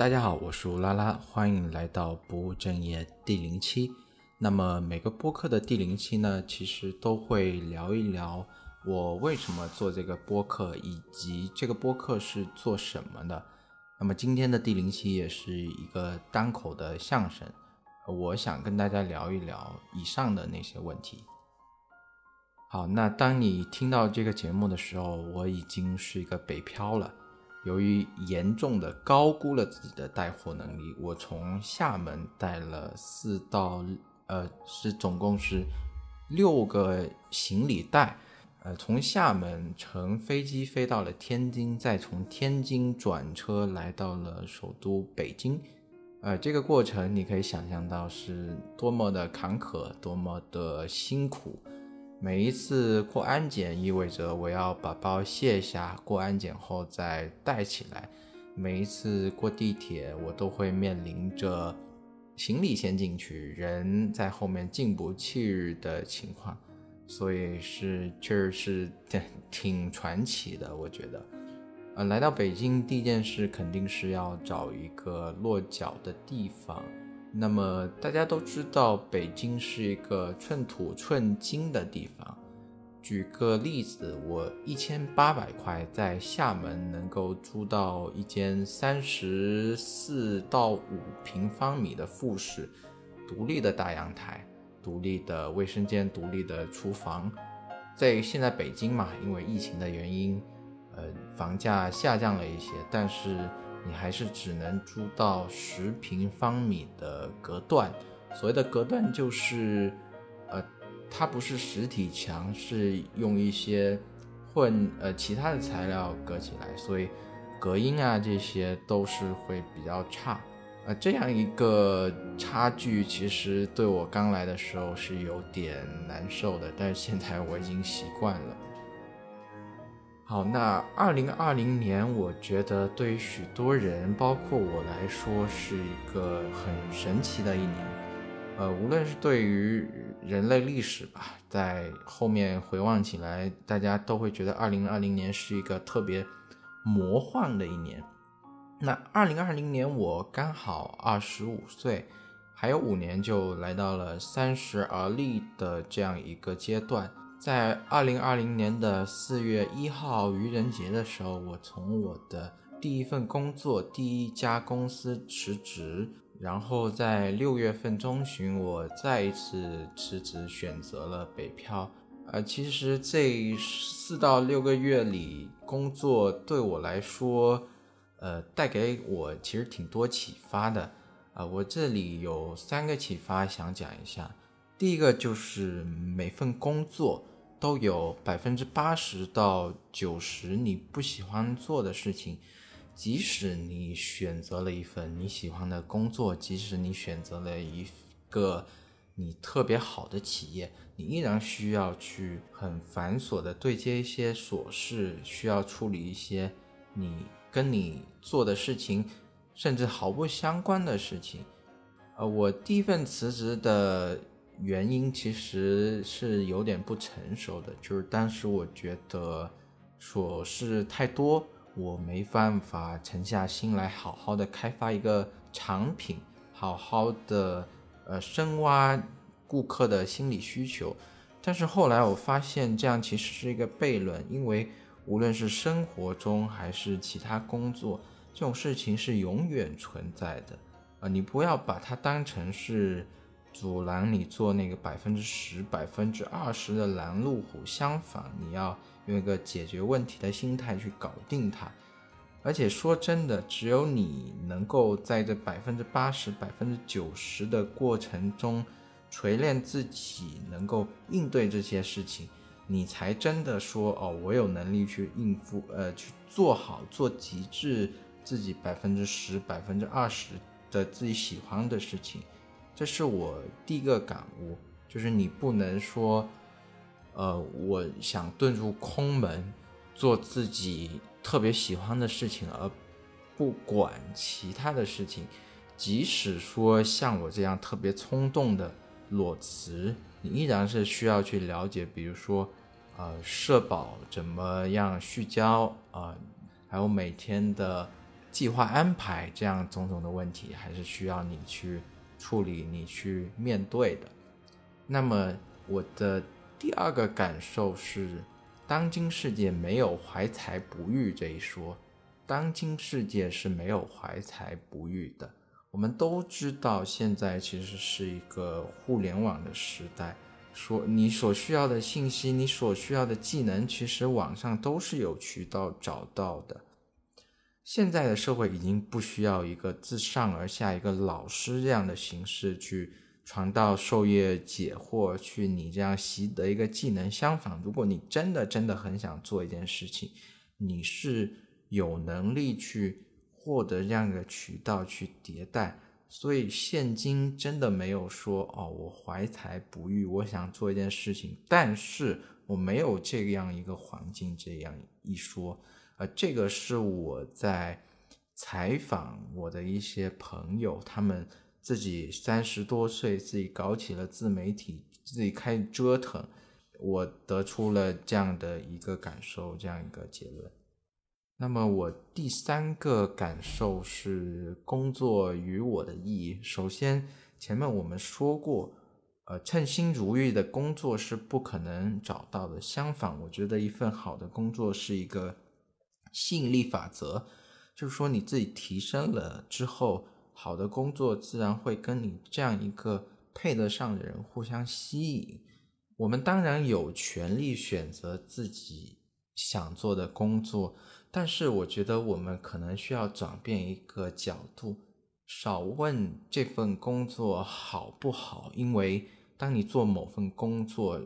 大家好，我是乌拉拉，欢迎来到不务正业第零期。那么每个播客的第零期呢，其实都会聊一聊我为什么做这个播客，以及这个播客是做什么的。那么今天的第零期也是一个单口的相声，我想跟大家聊一聊以上的那些问题。好，那当你听到这个节目的时候，我已经是一个北漂了。由于严重的高估了自己的带货能力，我从厦门带了四到呃是总共是六个行李袋，呃从厦门乘飞机飞到了天津，再从天津转车来到了首都北京，呃这个过程你可以想象到是多么的坎坷，多么的辛苦。每一次过安检，意味着我要把包卸下，过安检后再带起来。每一次过地铁，我都会面临着行李先进去，人在后面进不去的情况，所以是确实是挺 挺传奇的，我觉得。呃，来到北京第一件事肯定是要找一个落脚的地方。那么大家都知道，北京是一个寸土寸金的地方。举个例子，我一千八百块在厦门能够租到一间三十四到五平方米的复式，独立的大阳台、独立的卫生间、独立的厨房。在现在北京嘛，因为疫情的原因，呃，房价下降了一些，但是。你还是只能租到十平方米的隔断。所谓的隔断就是，呃，它不是实体墙，是用一些混呃其他的材料隔起来，所以隔音啊这些都是会比较差。呃，这样一个差距，其实对我刚来的时候是有点难受的，但是现在我已经习惯了。好，那二零二零年，我觉得对于许多人，包括我来说，是一个很神奇的一年。呃，无论是对于人类历史吧，在后面回望起来，大家都会觉得二零二零年是一个特别魔幻的一年。那二零二零年，我刚好二十五岁，还有五年就来到了三十而立的这样一个阶段。在二零二零年的四月一号愚人节的时候，我从我的第一份工作第一家公司辞职，然后在六月份中旬，我再一次辞职，选择了北漂。呃，其实这四到六个月里，工作对我来说，呃，带给我其实挺多启发的。啊，我这里有三个启发想讲一下。第一个就是每份工作。都有百分之八十到九十你不喜欢做的事情，即使你选择了一份你喜欢的工作，即使你选择了一个你特别好的企业，你依然需要去很繁琐的对接一些琐事，需要处理一些你跟你做的事情甚至毫不相关的事情。呃，我第一份辞职的。原因其实是有点不成熟的，就是当时我觉得琐事太多，我没办法沉下心来好好的开发一个产品，好好的呃深挖顾客的心理需求。但是后来我发现这样其实是一个悖论，因为无论是生活中还是其他工作，这种事情是永远存在的啊，你不要把它当成是。阻拦你做那个百分之十、百分之二十的拦路虎，相反，你要用一个解决问题的心态去搞定它。而且说真的，只有你能够在这百分之八十、百分之九十的过程中锤炼自己，能够应对这些事情，你才真的说哦，我有能力去应付，呃，去做好、做极致自己百分之十、百分之二十的自己喜欢的事情。这是我第一个感悟，就是你不能说，呃，我想遁入空门，做自己特别喜欢的事情，而不管其他的事情。即使说像我这样特别冲动的裸辞，你依然是需要去了解，比如说，呃，社保怎么样续交啊，还有每天的计划安排这样种种的问题，还是需要你去处理、你去面对的。那么我的第二个感受是，当今世界没有怀才不遇这一说，当今世界是没有怀才不遇的。我们都知道，现在其实是一个互联网的时代。说你所需要的信息，你所需要的技能，其实网上都是有渠道找到的。现在的社会已经不需要一个自上而下一个老师这样的形式去传道授业解惑，去你这样习得一个技能。相反，如果你真的真的很想做一件事情，你是有能力去。获得这样一个渠道去迭代，所以现今真的没有说哦，我怀才不遇，我想做一件事情，但是我没有这样一个环境，这样一说，呃，这个是我在采访我的一些朋友，他们自己三十多岁，自己搞起了自媒体，自己开折腾，我得出了这样的一个感受，这样一个结论。那么我第三个感受是工作与我的意义。首先，前面我们说过，呃，称心如意的工作是不可能找到的。相反，我觉得一份好的工作是一个吸引力法则，就是说你自己提升了之后，好的工作自然会跟你这样一个配得上的人互相吸引。我们当然有权利选择自己想做的工作。但是我觉得我们可能需要转变一个角度，少问这份工作好不好，因为当你做某份工作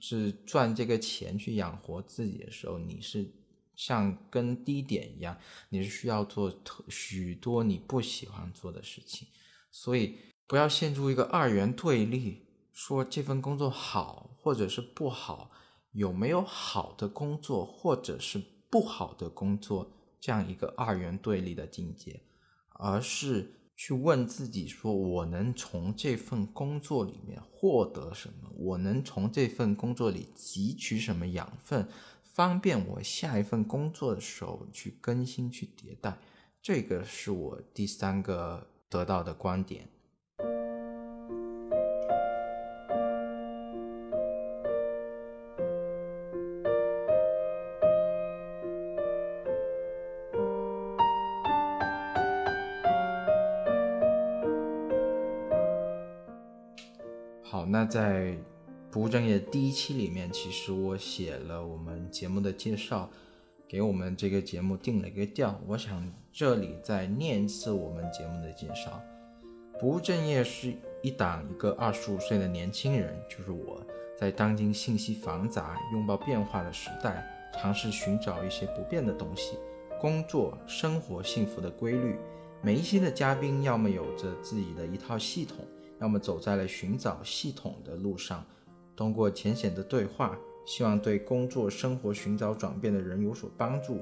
是赚这个钱去养活自己的时候，你是像跟低点一样，你是需要做许多你不喜欢做的事情，所以不要陷入一个二元对立，说这份工作好或者是不好，有没有好的工作或者是。不好的工作，这样一个二元对立的境界，而是去问自己：说我能从这份工作里面获得什么？我能从这份工作里汲取什么养分，方便我下一份工作的时候去更新、去迭代？这个是我第三个得到的观点。好那在不务正业第一期里面，其实我写了我们节目的介绍，给我们这个节目定了一个调。我想这里再念一次我们节目的介绍。不务正业是一档一个二十五岁的年轻人，就是我在当今信息繁杂、拥抱变化的时代，尝试寻找一些不变的东西，工作、生活、幸福的规律。每一期的嘉宾要么有着自己的一套系统。要么走在了寻找系统的路上，通过浅显的对话，希望对工作生活寻找转变的人有所帮助。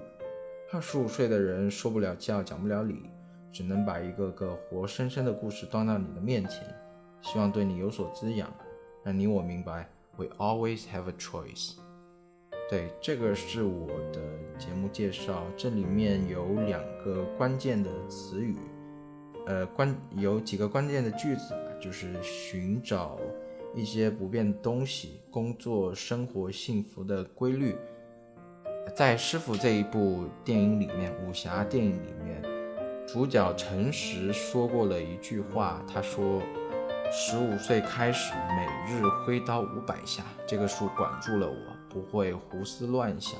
二十五岁的人说不了教，讲不了理，只能把一个个活生生的故事端到你的面前，希望对你有所滋养，让你我明白，We always have a choice。对，这个是我的节目介绍，这里面有两个关键的词语。呃，关有几个关键的句子，就是寻找一些不变东西，工作、生活、幸福的规律。在《师傅》这一部电影里面，武侠电影里面，主角陈实说过了一句话，他说：“十五岁开始，每日挥刀五百下，这个数管住了我，不会胡思乱想。”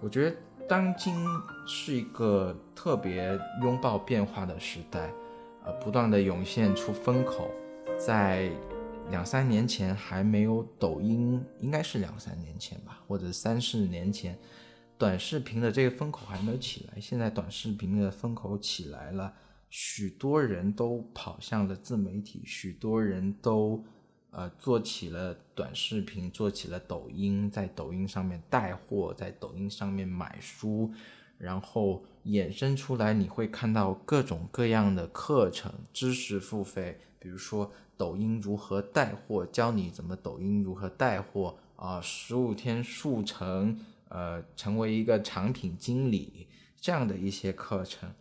我觉得当今是一个特别拥抱变化的时代。呃不断的涌现出风口，在两三年前还没有抖音，应该是两三年前吧，或者三四年前，短视频的这个风口还没有起来。现在短视频的风口起来了，许多人都跑向了自媒体，许多人都呃做起了短视频，做起了抖音，在抖音上面带货，在抖音上面买书。然后衍生出来，你会看到各种各样的课程、知识付费，比如说抖音如何带货，教你怎么抖音如何带货啊，十五天速成，呃，成为一个产品经理这样的一些课程。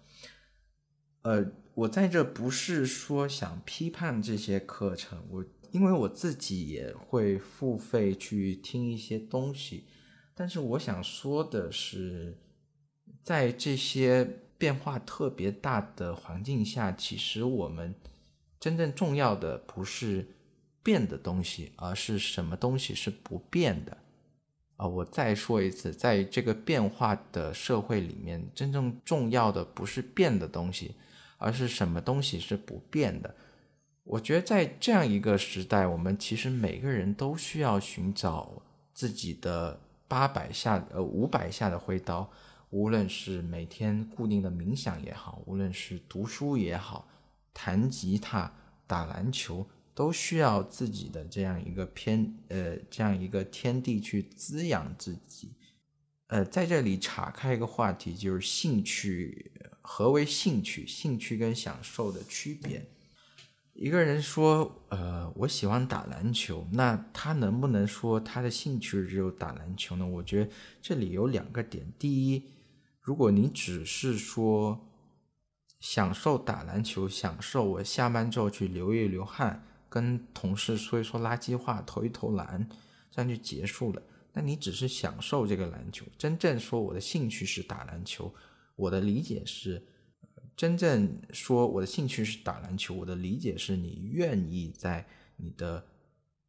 呃，我在这不是说想批判这些课程，我因为我自己也会付费去听一些东西，但是我想说的是，在这些变化特别大的环境下，其实我们真正重要的不是变的东西，而是什么东西是不变的。啊，我再说一次，在这个变化的社会里面，真正重要的不是变的东西。而是什么东西是不变的？我觉得在这样一个时代，我们其实每个人都需要寻找自己的八百下、呃五百下的挥刀。无论是每天固定的冥想也好，无论是读书也好，弹吉他、打篮球，都需要自己的这样一个偏呃这样一个天地去滋养自己。呃，在这里岔开一个话题，就是兴趣。何为兴趣？兴趣跟享受的区别。一个人说：“呃，我喜欢打篮球。”那他能不能说他的兴趣只有打篮球呢？我觉得这里有两个点。第一，如果你只是说享受打篮球，享受我下班之后去流一流汗，跟同事说一说垃圾话，投一投篮，这样就结束了。那你只是享受这个篮球。真正说我的兴趣是打篮球。我的理解是，真正说我的兴趣是打篮球。我的理解是你愿意在你的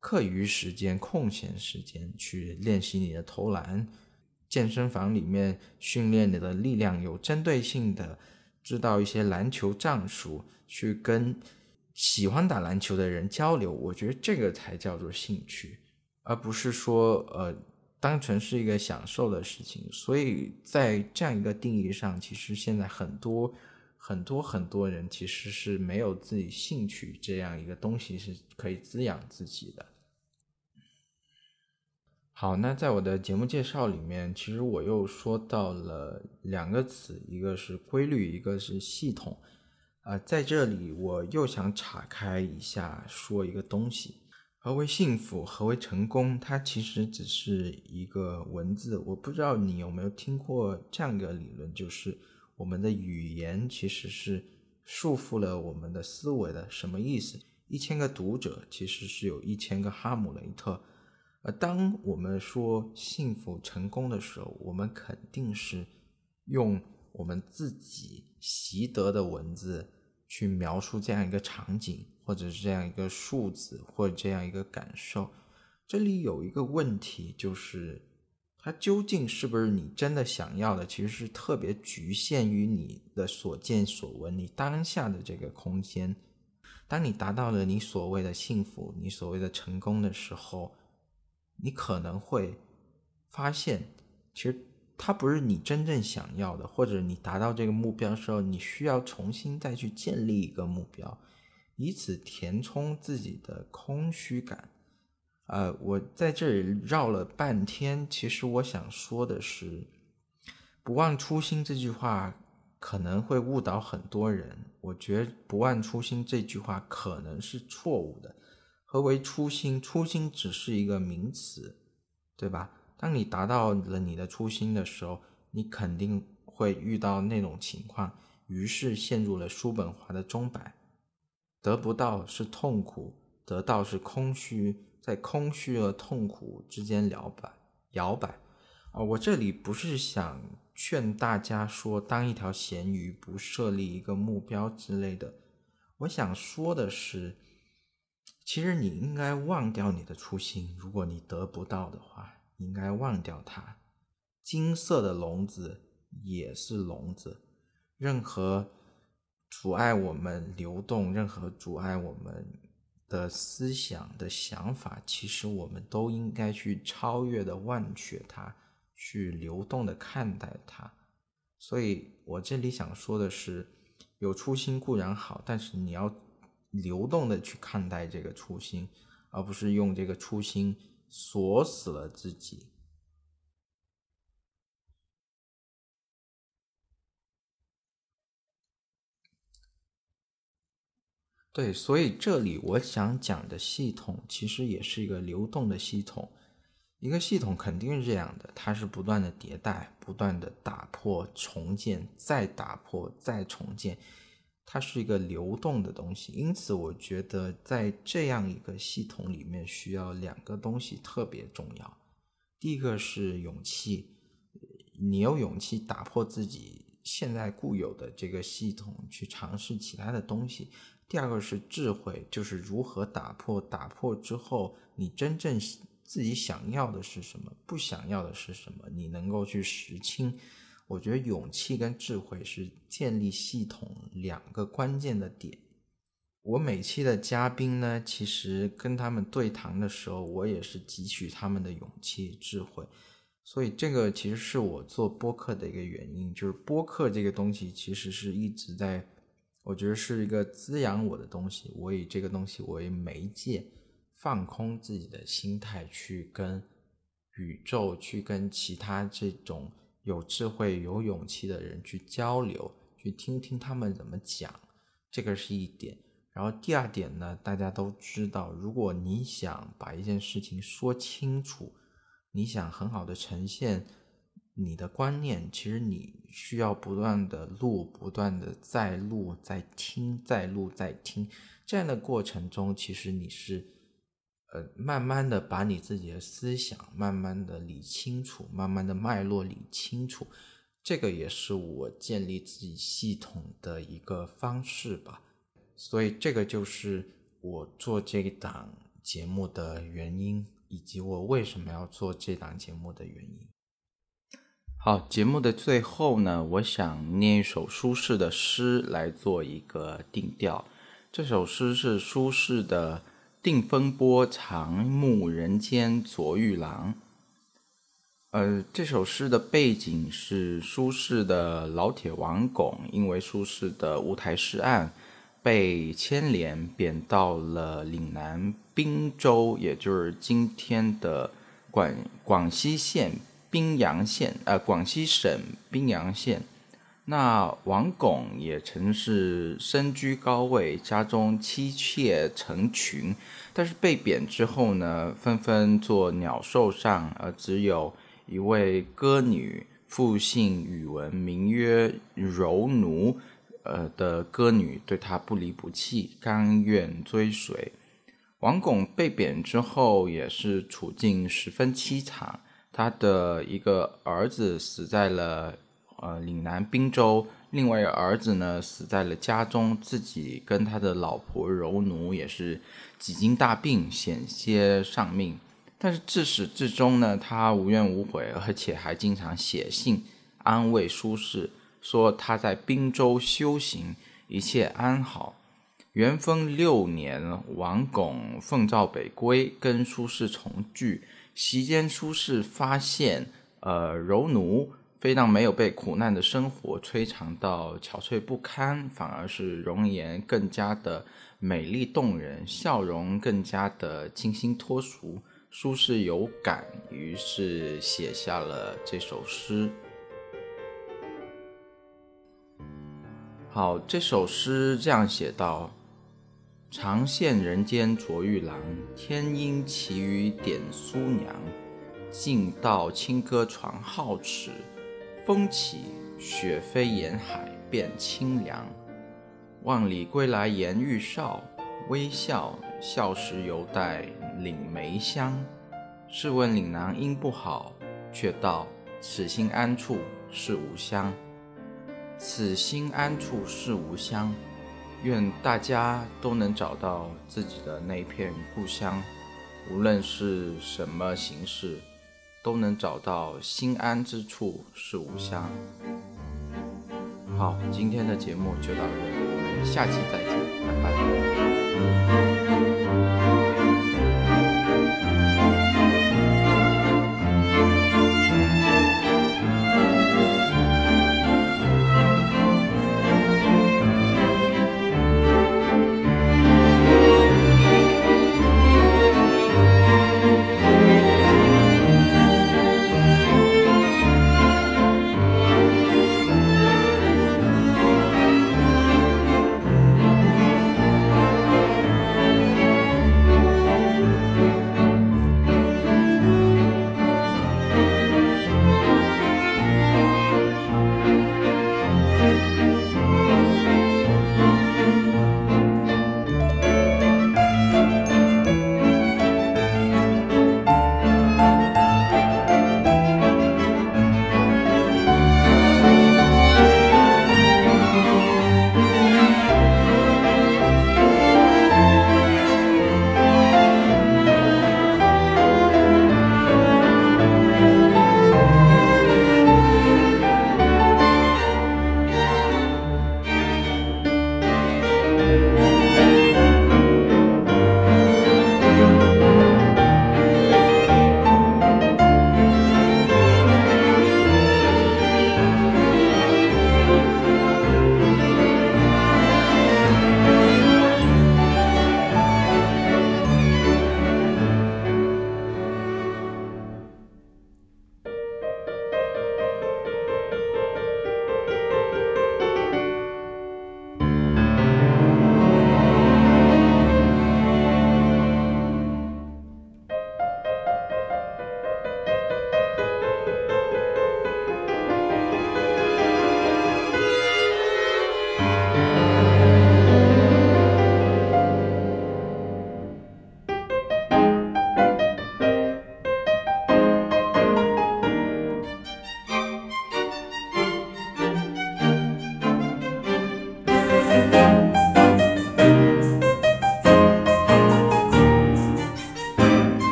课余时间、空闲时间去练习你的投篮，健身房里面训练你的力量，有针对性的知道一些篮球战术，去跟喜欢打篮球的人交流。我觉得这个才叫做兴趣，而不是说呃。单纯是一个享受的事情，所以在这样一个定义上，其实现在很多很多很多人其实是没有自己兴趣这样一个东西是可以滋养自己的。好，那在我的节目介绍里面，其实我又说到了两个词，一个是规律，一个是系统。啊，在这里我又想岔开一下说一个东西。何为幸福？何为成功？它其实只是一个文字。我不知道你有没有听过这样一个理论，就是我们的语言其实是束缚了我们的思维的。什么意思？一千个读者其实是有一千个哈姆雷特。而当我们说幸福、成功的时候，我们肯定是用我们自己习得的文字去描述这样一个场景。或者是这样一个数字，或者这样一个感受，这里有一个问题，就是它究竟是不是你真的想要的？其实是特别局限于你的所见所闻，你当下的这个空间。当你达到了你所谓的幸福，你所谓的成功的时候，你可能会发现，其实它不是你真正想要的，或者你达到这个目标的时候，你需要重新再去建立一个目标。以此填充自己的空虚感，呃，我在这里绕了半天，其实我想说的是，“不忘初心”这句话可能会误导很多人。我觉得“不忘初心”这句话可能是错误的。何为初心？初心只是一个名词，对吧？当你达到了你的初心的时候，你肯定会遇到那种情况，于是陷入了叔本华的钟摆。得不到是痛苦，得到是空虚，在空虚和痛苦之间摇摆摇摆。啊，我这里不是想劝大家说当一条咸鱼，不设立一个目标之类的。我想说的是，其实你应该忘掉你的初心。如果你得不到的话，应该忘掉它。金色的笼子也是笼子，任何。阻碍我们流动，任何阻碍我们的思想的想法，其实我们都应该去超越的忘却它，去流动的看待它。所以我这里想说的是，有初心固然好，但是你要流动的去看待这个初心，而不是用这个初心锁死了自己。对，所以这里我想讲的系统其实也是一个流动的系统。一个系统肯定是这样的，它是不断的迭代，不断的打破、重建，再打破、再重建。它是一个流动的东西，因此我觉得在这样一个系统里面，需要两个东西特别重要。第一个是勇气，你有勇气打破自己现在固有的这个系统，去尝试其他的东西。第二个是智慧，就是如何打破，打破之后你真正自己想要的是什么，不想要的是什么，你能够去识清。我觉得勇气跟智慧是建立系统两个关键的点。我每期的嘉宾呢，其实跟他们对谈的时候，我也是汲取他们的勇气、智慧。所以这个其实是我做播客的一个原因，就是播客这个东西其实是一直在，我觉得是一个滋养我的东西。我以这个东西为媒介，放空自己的心态，去跟宇宙，去跟其他这种。有智慧、有勇气的人去交流，去听听他们怎么讲，这个是一点。然后第二点呢，大家都知道，如果你想把一件事情说清楚，你想很好的呈现你的观念，其实你需要不断的录、不断的再录、再听、再录、再听，这样的过程中，其实你是。慢慢的把你自己的思想慢慢的理清楚，慢慢的脉络理清楚，这个也是我建立自己系统的一个方式吧。所以这个就是我做这档节目的原因，以及我为什么要做这档节目的原因。好，节目的最后呢，我想念一首苏轼的诗来做一个定调。这首诗是苏轼的。定风波，长暮人间昨遇郎。呃，这首诗的背景是苏轼的老铁王巩，因为苏轼的乌台诗案被牵连，贬到了岭南滨州，也就是今天的广广西县宾阳县，呃，广西省宾阳县。那王巩也曾是身居高位，家中妻妾成群，但是被贬之后呢，纷纷做鸟兽上，而只有一位歌女，复姓宇文，名曰柔奴，呃的歌女对他不离不弃，甘愿追随。王巩被贬之后，也是处境十分凄惨，他的一个儿子死在了。呃，岭南滨州，另外一个儿子呢死在了家中，自己跟他的老婆柔奴也是几经大病，险些丧命。但是自始至终呢，他无怨无悔，而且还经常写信安慰苏轼，说他在滨州修行，一切安好。元丰六年，王巩奉诏北归，跟苏轼重聚。席间，苏轼发现，呃，柔奴。非但没有被苦难的生活摧残到憔悴不堪，反而是容颜更加的美丽动人，笑容更加的清新脱俗。舒适有感，于是写下了这首诗。好，这首诗这样写道：“长羡人间卓玉郎，天阴奇语点苏娘。尽道清歌传皓齿。”风起，雪飞，沿海变清凉。万里归来颜愈少，微笑笑时犹带岭梅香。试问岭南应不好，却道此心安处是吾乡。此心安处是吾乡。愿大家都能找到自己的那片故乡，无论是什么形式。都能找到心安之处是吾乡。好，今天的节目就到这里，我们下期再见，拜拜。